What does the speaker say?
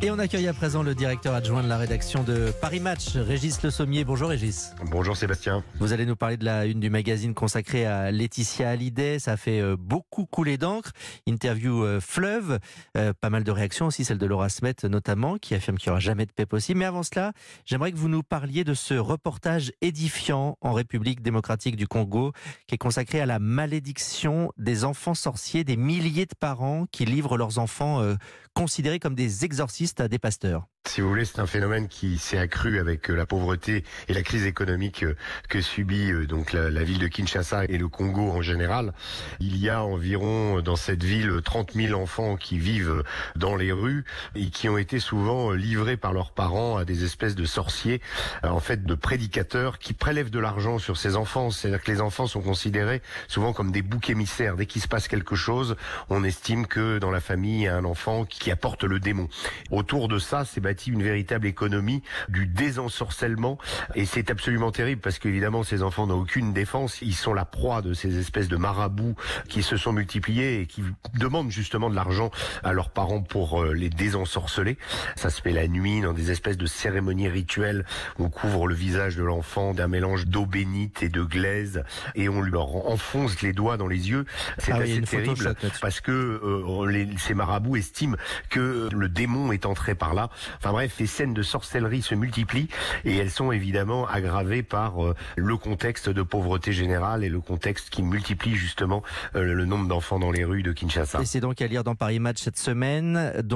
Et on accueille à présent le directeur adjoint de la rédaction de Paris Match, Régis Le Sommier. Bonjour Régis. Bonjour Sébastien. Vous allez nous parler de la une du magazine consacrée à Laetitia Hallyday. Ça a fait euh, beaucoup couler d'encre. Interview euh, fleuve. Euh, pas mal de réactions aussi, celle de Laura Smet notamment, qui affirme qu'il n'y aura jamais de paix possible. Mais avant cela, j'aimerais que vous nous parliez de ce reportage édifiant en République démocratique du Congo, qui est consacré à la malédiction des enfants sorciers, des milliers de parents qui livrent leurs enfants considérés comme des exorcistes à des pasteurs. Si vous voulez, c'est un phénomène qui s'est accru avec euh, la pauvreté et la crise économique euh, que subit euh, donc la, ville de Kinshasa et le Congo en général. Il y a environ dans cette ville 30 000 enfants qui vivent dans les rues et qui ont été souvent livrés par leurs parents à des espèces de sorciers, en fait de prédicateurs qui prélèvent de l'argent sur ces enfants. C'est-à-dire que les enfants sont considérés souvent comme des boucs émissaires. Dès qu'il se passe quelque chose, on estime que dans la famille, il y a un enfant qui apporte le démon. Autour de ça, c'est une véritable économie du désensorcellement et c'est absolument terrible parce qu'évidemment ces enfants n'ont aucune défense, ils sont la proie de ces espèces de marabouts qui se sont multipliés et qui demandent justement de l'argent à leurs parents pour euh, les désensorceler. Ça se fait la nuit dans des espèces de cérémonies rituelles. On couvre le visage de l'enfant d'un mélange d'eau bénite et de glaise et on leur enfonce les doigts dans les yeux. C'est ah assez terrible parce que euh, ces marabouts estiment que le démon est entré par là. Enfin bref, les scènes de sorcellerie se multiplient et elles sont évidemment aggravées par euh, le contexte de pauvreté générale et le contexte qui multiplie justement euh, le nombre d'enfants dans les rues de Kinshasa. Et donc à lire dans Paris cette semaine.